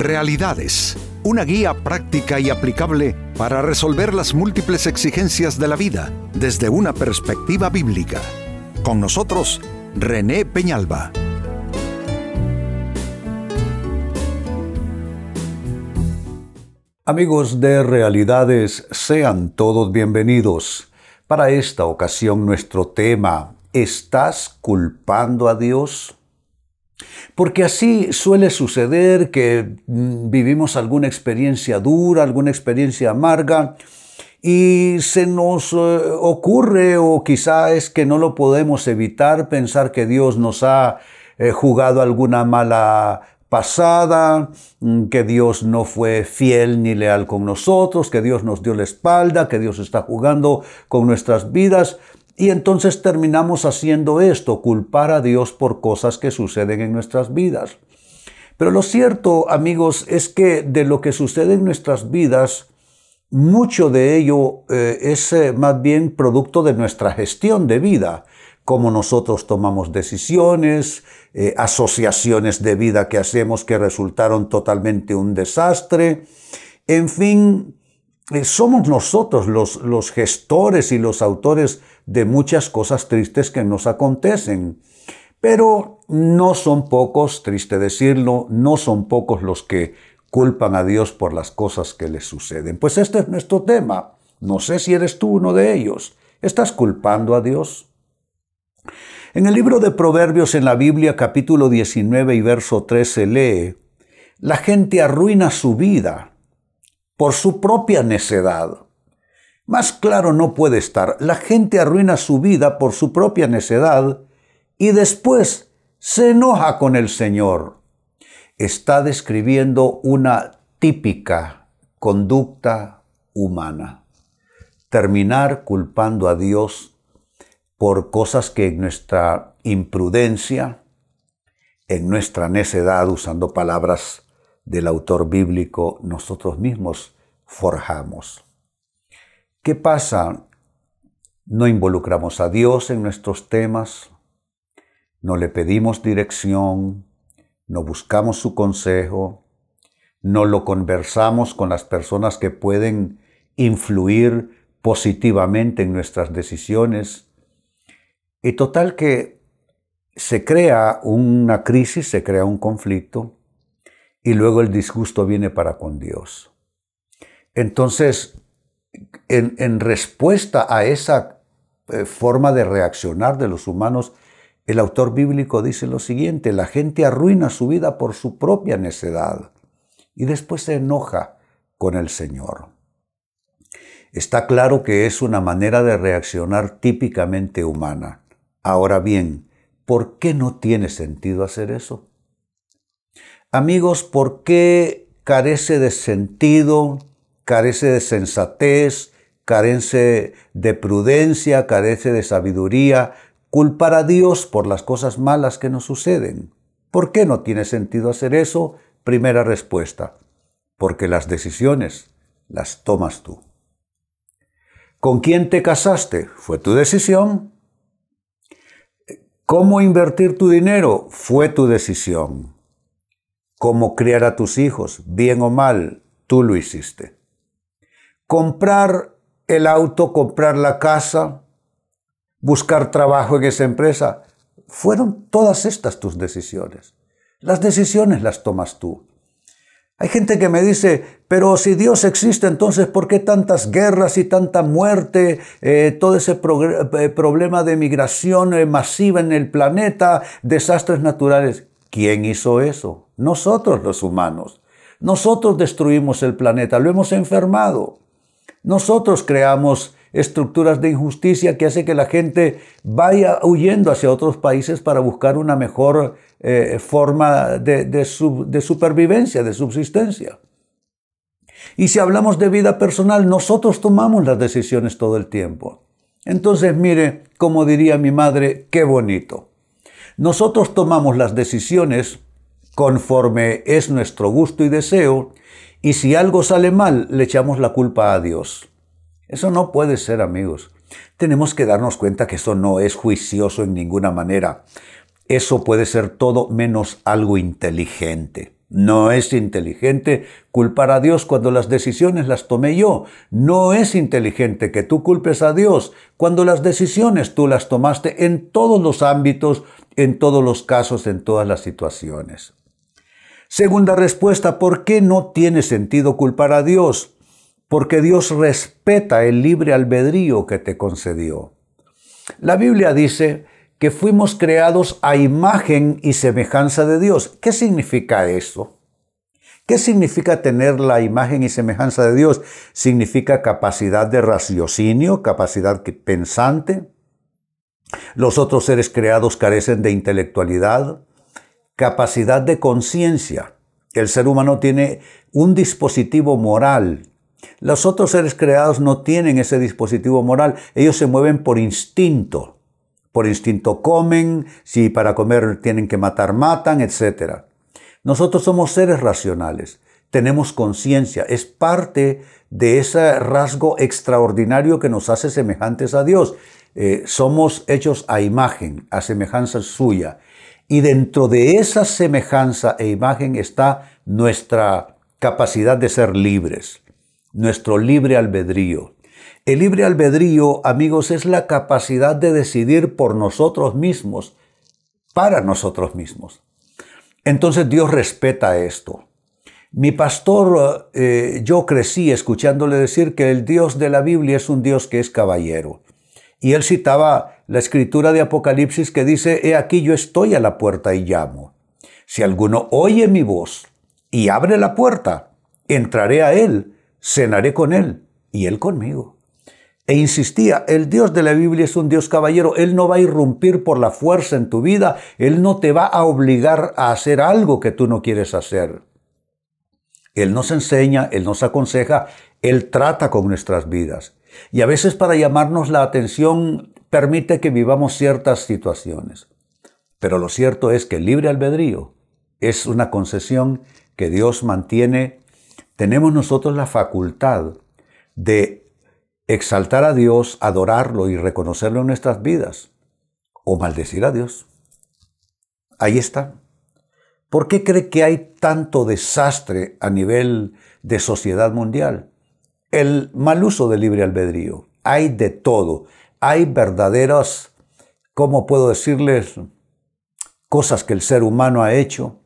Realidades, una guía práctica y aplicable para resolver las múltiples exigencias de la vida desde una perspectiva bíblica. Con nosotros, René Peñalba. Amigos de Realidades, sean todos bienvenidos. Para esta ocasión nuestro tema, ¿estás culpando a Dios? Porque así suele suceder que mm, vivimos alguna experiencia dura, alguna experiencia amarga, y se nos eh, ocurre, o quizá es que no lo podemos evitar, pensar que Dios nos ha eh, jugado alguna mala pasada, mm, que Dios no fue fiel ni leal con nosotros, que Dios nos dio la espalda, que Dios está jugando con nuestras vidas. Y entonces terminamos haciendo esto, culpar a Dios por cosas que suceden en nuestras vidas. Pero lo cierto, amigos, es que de lo que sucede en nuestras vidas, mucho de ello eh, es eh, más bien producto de nuestra gestión de vida, cómo nosotros tomamos decisiones, eh, asociaciones de vida que hacemos que resultaron totalmente un desastre. En fin, somos nosotros los, gestores y los autores de muchas cosas tristes que nos acontecen. Pero no son pocos, triste decirlo, no son pocos los que culpan a Dios por las cosas que les suceden. Pues este es nuestro tema. No sé si eres tú uno de ellos. ¿Estás culpando a Dios? En el libro de Proverbios en la Biblia capítulo 19 y verso 13 lee, La gente arruina su vida por su propia necedad. Más claro no puede estar. La gente arruina su vida por su propia necedad y después se enoja con el Señor. Está describiendo una típica conducta humana. Terminar culpando a Dios por cosas que en nuestra imprudencia, en nuestra necedad, usando palabras del autor bíblico, nosotros mismos forjamos. ¿Qué pasa? No involucramos a Dios en nuestros temas, no le pedimos dirección, no buscamos su consejo, no lo conversamos con las personas que pueden influir positivamente en nuestras decisiones. Y total que se crea una crisis, se crea un conflicto y luego el disgusto viene para con Dios. Entonces, en, respuesta a esa eh, forma de reaccionar de los humanos, el autor bíblico dice lo siguiente, la gente arruina su vida por su propia necedad y después se enoja con el Señor. Está claro que es una manera de reaccionar típicamente humana. Ahora bien, ¿por qué no tiene sentido hacer eso? Amigos, ¿por qué carece de sentido carece de sensatez, carece de prudencia, carece de sabiduría, culpar a Dios por las cosas malas que nos suceden. ¿Por qué no tiene sentido hacer eso? Primera respuesta, porque las decisiones las tomas tú. ¿Con quién te casaste? Fue tu decisión. ¿Cómo invertir tu dinero? Fue tu decisión. ¿Cómo criar a tus hijos? Bien o mal, tú lo hiciste comprar el auto, comprar la casa, buscar trabajo en esa empresa. Fueron todas estas tus decisiones. Las decisiones las tomas tú. Hay gente que me dice, pero si Dios existe, entonces ¿por qué tantas guerras y tanta muerte, eh, todo ese eh, problema de migración eh, masiva en el planeta, desastres naturales? ¿Quién hizo eso? Nosotros los humanos. Nosotros destruimos el planeta, lo hemos enfermado. Nosotros creamos estructuras de injusticia que hace que la gente vaya huyendo hacia otros países para buscar una mejor eh, forma de, de supervivencia, de subsistencia. Y si hablamos de vida personal, nosotros tomamos las decisiones todo el tiempo. Entonces, mire, como diría mi madre, qué bonito. Nosotros tomamos las decisiones conforme es nuestro gusto y deseo y si algo sale mal, le echamos la culpa a Dios. Eso no puede ser, amigos. Tenemos que darnos cuenta que eso no es juicioso en ninguna manera. Eso puede ser todo menos algo inteligente. No es inteligente culpar a Dios cuando las decisiones las tomé yo. No es inteligente que tú culpes a Dios cuando las decisiones tú las tomaste en todos los ámbitos, en todos los casos, en todas las situaciones. Segunda respuesta, ¿por qué no tiene sentido culpar a Dios? Porque Dios respeta el libre albedrío que te concedió. La Biblia dice que fuimos creados a imagen y semejanza de Dios. ¿Qué significa eso? ¿Qué significa tener la imagen y semejanza de Dios? Significa capacidad de raciocinio, capacidad pensante. Los otros seres creados carecen de intelectualidad, capacidad de conciencia. El ser humano tiene un dispositivo moral. Los otros seres creados no tienen ese dispositivo moral. Ellos se mueven por instinto por instinto comen, si para comer tienen que matar, matan, etc. Nosotros somos seres racionales, tenemos conciencia, es parte de ese rasgo extraordinario que nos hace semejantes a Dios. Eh, somos hechos a imagen, a semejanza suya. Y dentro de esa semejanza e imagen está nuestra capacidad de ser libres, nuestro libre albedrío. El libre albedrío, amigos, es la capacidad de decidir por nosotros mismos, para nosotros mismos. Entonces Dios respeta esto. Mi pastor, eh, yo crecí escuchándole decir que el Dios de la Biblia es un Dios que es caballero. Y él citaba la escritura de Apocalipsis que dice, He aquí yo estoy a la puerta y llamo. Si alguno oye mi voz y abre la puerta, entraré a él, cenaré con él y él conmigo. E insistía, el Dios de la Biblia es un Dios caballero, Él no va a irrumpir por la fuerza en tu vida, Él no te va a obligar a hacer algo que tú no quieres hacer. Él nos enseña, Él nos aconseja, Él trata con nuestras vidas. Y a veces para llamarnos la atención permite que vivamos ciertas situaciones. Pero lo cierto es que el libre albedrío es una concesión que Dios mantiene. Tenemos nosotros la facultad de exaltar a Dios, adorarlo y reconocerlo en nuestras vidas, o maldecir a Dios. Ahí está. ¿Por qué cree que hay tanto desastre a nivel de sociedad mundial? El mal uso del libre albedrío. Hay de todo. Hay verdaderas, ¿cómo puedo decirles? Cosas que el ser humano ha hecho,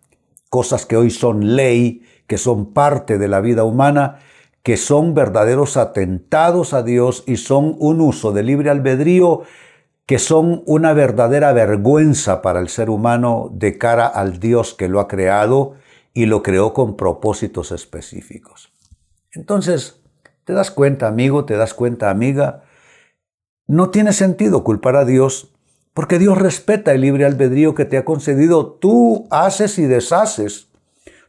cosas que hoy son ley, que son parte de la vida humana que son verdaderos atentados a Dios y son un uso de libre albedrío que son una verdadera vergüenza para el ser humano de cara al Dios que lo ha creado y lo creó con propósitos específicos. Entonces, te das cuenta, amigo, te das cuenta, amiga, no tiene sentido culpar a Dios porque Dios respeta el libre albedrío que te ha concedido. Tú haces y deshaces,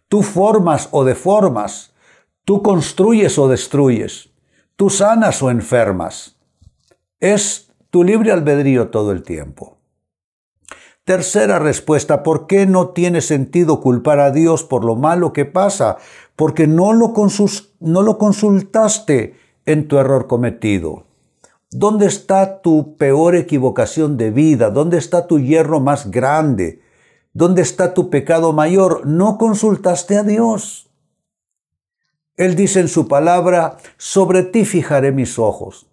tú formas o deformas, Tú construyes o destruyes, tú sanas o enfermas. Es tu libre albedrío todo el tiempo. Tercera respuesta, ¿por qué no tiene sentido culpar a Dios por lo malo que pasa? Porque no lo, no lo consultaste en tu error cometido. ¿Dónde está tu peor equivocación de vida? ¿Dónde está tu hierro más grande? ¿Dónde está tu pecado mayor? No consultaste a Dios. Él dice en su palabra, sobre ti fijaré mis ojos,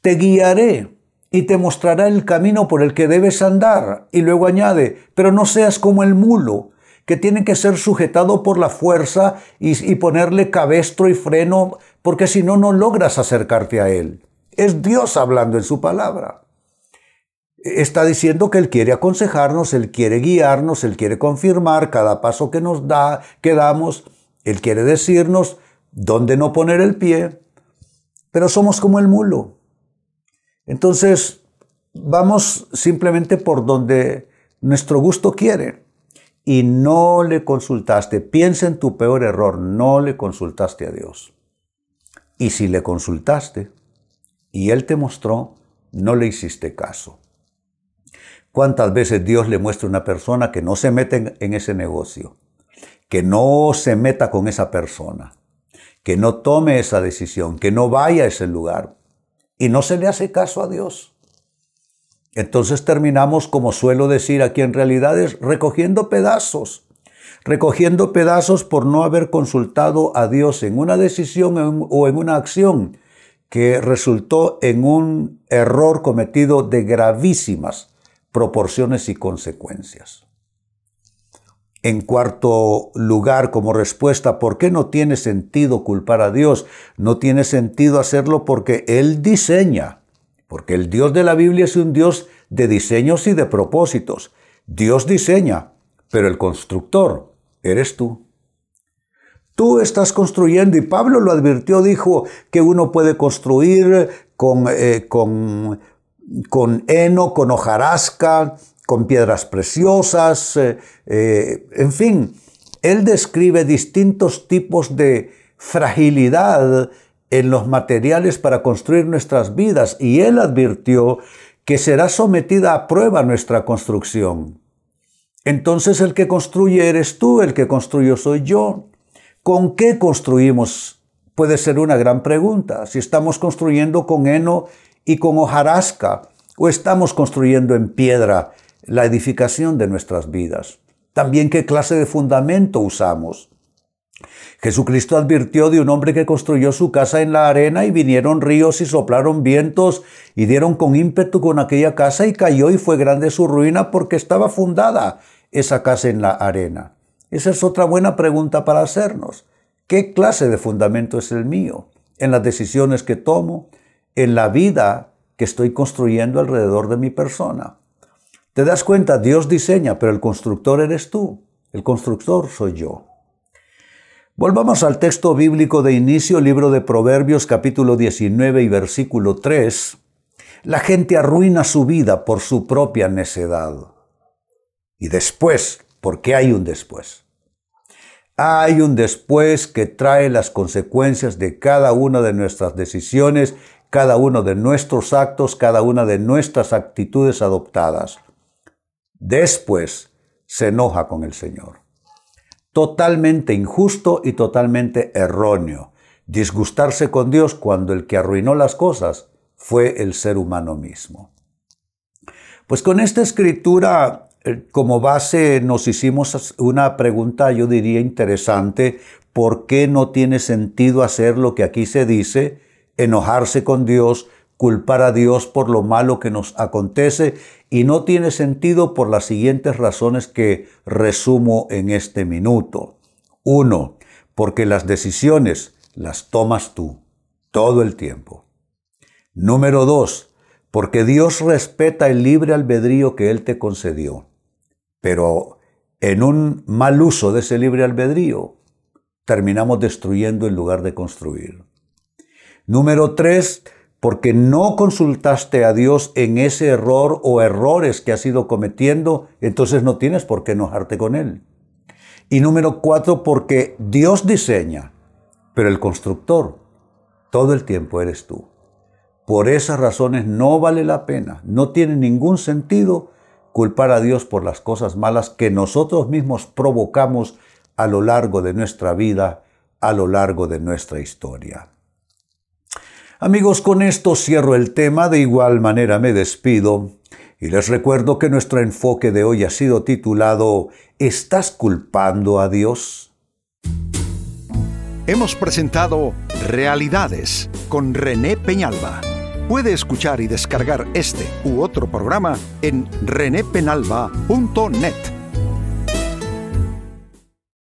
te guiaré y te mostrará el camino por el que debes andar. Y luego añade, pero no seas como el mulo, que tiene que ser sujetado por la fuerza y, ponerle cabestro y freno, porque si no, no logras acercarte a Él. Es Dios hablando en su palabra. Está diciendo que Él quiere aconsejarnos, Él quiere guiarnos, Él quiere confirmar cada paso que nos da, que damos. Él quiere decirnos, dónde no poner el pie, pero somos como el mulo. Entonces, vamos simplemente por donde nuestro gusto quiere. Y no le consultaste, piensa en tu peor error, no le consultaste a Dios. Y si le consultaste y Él te mostró, no le hiciste caso. ¿Cuántas veces Dios le muestra a una persona que no se mete en ese negocio? Que no se meta con esa persona que no tome esa decisión, que no vaya a ese lugar. Y no se le hace caso a Dios. Entonces terminamos, como suelo decir aquí en realidad, es recogiendo pedazos. recogiendo pedazos por no haber consultado a Dios en una decisión o en una acción que resultó en un error cometido de gravísimas proporciones y consecuencias. En cuarto lugar, como respuesta, ¿por qué no tiene sentido culpar a Dios? No tiene sentido hacerlo porque Él diseña, porque el Dios de la Biblia es un Dios de diseños y de propósitos. Dios diseña, pero el constructor eres tú. Tú estás construyendo y Pablo lo advirtió, dijo que uno puede construir con, eh, con, con heno, con hojarasca, con piedras preciosas, eh, eh, en fin, él describe distintos tipos de fragilidad en los materiales para construir nuestras vidas y él advirtió que será sometida a prueba nuestra construcción. Entonces el que construye eres tú, el que construyo soy yo. ¿Con qué construimos? Puede ser una gran pregunta. Si estamos construyendo con heno y con hojarasca, o estamos construyendo en piedra la edificación de nuestras vidas. También qué clase de fundamento usamos. Jesucristo advirtió de un hombre que construyó su casa en la arena y vinieron ríos y soplaron vientos y dieron con ímpetu con aquella casa y cayó y fue grande su ruina porque estaba fundada esa casa en la arena. Esa es otra buena pregunta para hacernos. ¿Qué clase de fundamento es el mío? En las decisiones que tomo, en la vida que estoy construyendo alrededor de mi persona. Te das cuenta, Dios diseña, pero el constructor eres tú. El constructor soy yo. Volvamos al texto bíblico de inicio, libro de Proverbios capítulo 19 y versículo 3. La gente arruina su vida por su propia necedad. Y después porque hay un después. Hay un después que trae las consecuencias de cada una de nuestras decisiones, cada uno de nuestros actos, cada una de nuestras actitudes adoptadas. Después se enoja con el Señor. Totalmente injusto y totalmente erróneo. Disgustarse con Dios cuando el que arruinó las cosas fue el ser humano mismo. Pues con esta escritura eh, como base nos hicimos una pregunta, yo diría interesante, ¿por qué no tiene sentido hacer lo que aquí se dice, enojarse con Dios, culpar a Dios por lo malo que nos acontece? Y no tiene sentido por las siguientes razones que resumo en este minuto. Uno, porque las decisiones las tomas tú todo el tiempo. Número dos, porque Dios respeta el libre albedrío que Él te concedió. Pero en un mal uso de ese libre albedrío, terminamos destruyendo en lugar de construir. Número tres, porque no consultaste a Dios en ese error o errores que has ido cometiendo, entonces no tienes por qué enojarte con Él. Y número cuatro, porque Dios diseña, pero el constructor todo el tiempo eres tú. Por esas razones no vale la pena, no tiene ningún sentido culpar a Dios por las cosas malas que nosotros mismos provocamos a lo largo de nuestra vida, a lo largo de nuestra historia. Amigos, con esto cierro el tema, de igual manera me despido y les recuerdo que nuestro enfoque de hoy ha sido titulado ¿Estás culpando a Dios? Hemos presentado Realidades con René Peñalba. Puede escuchar y descargar este u otro programa en renépenalba.net.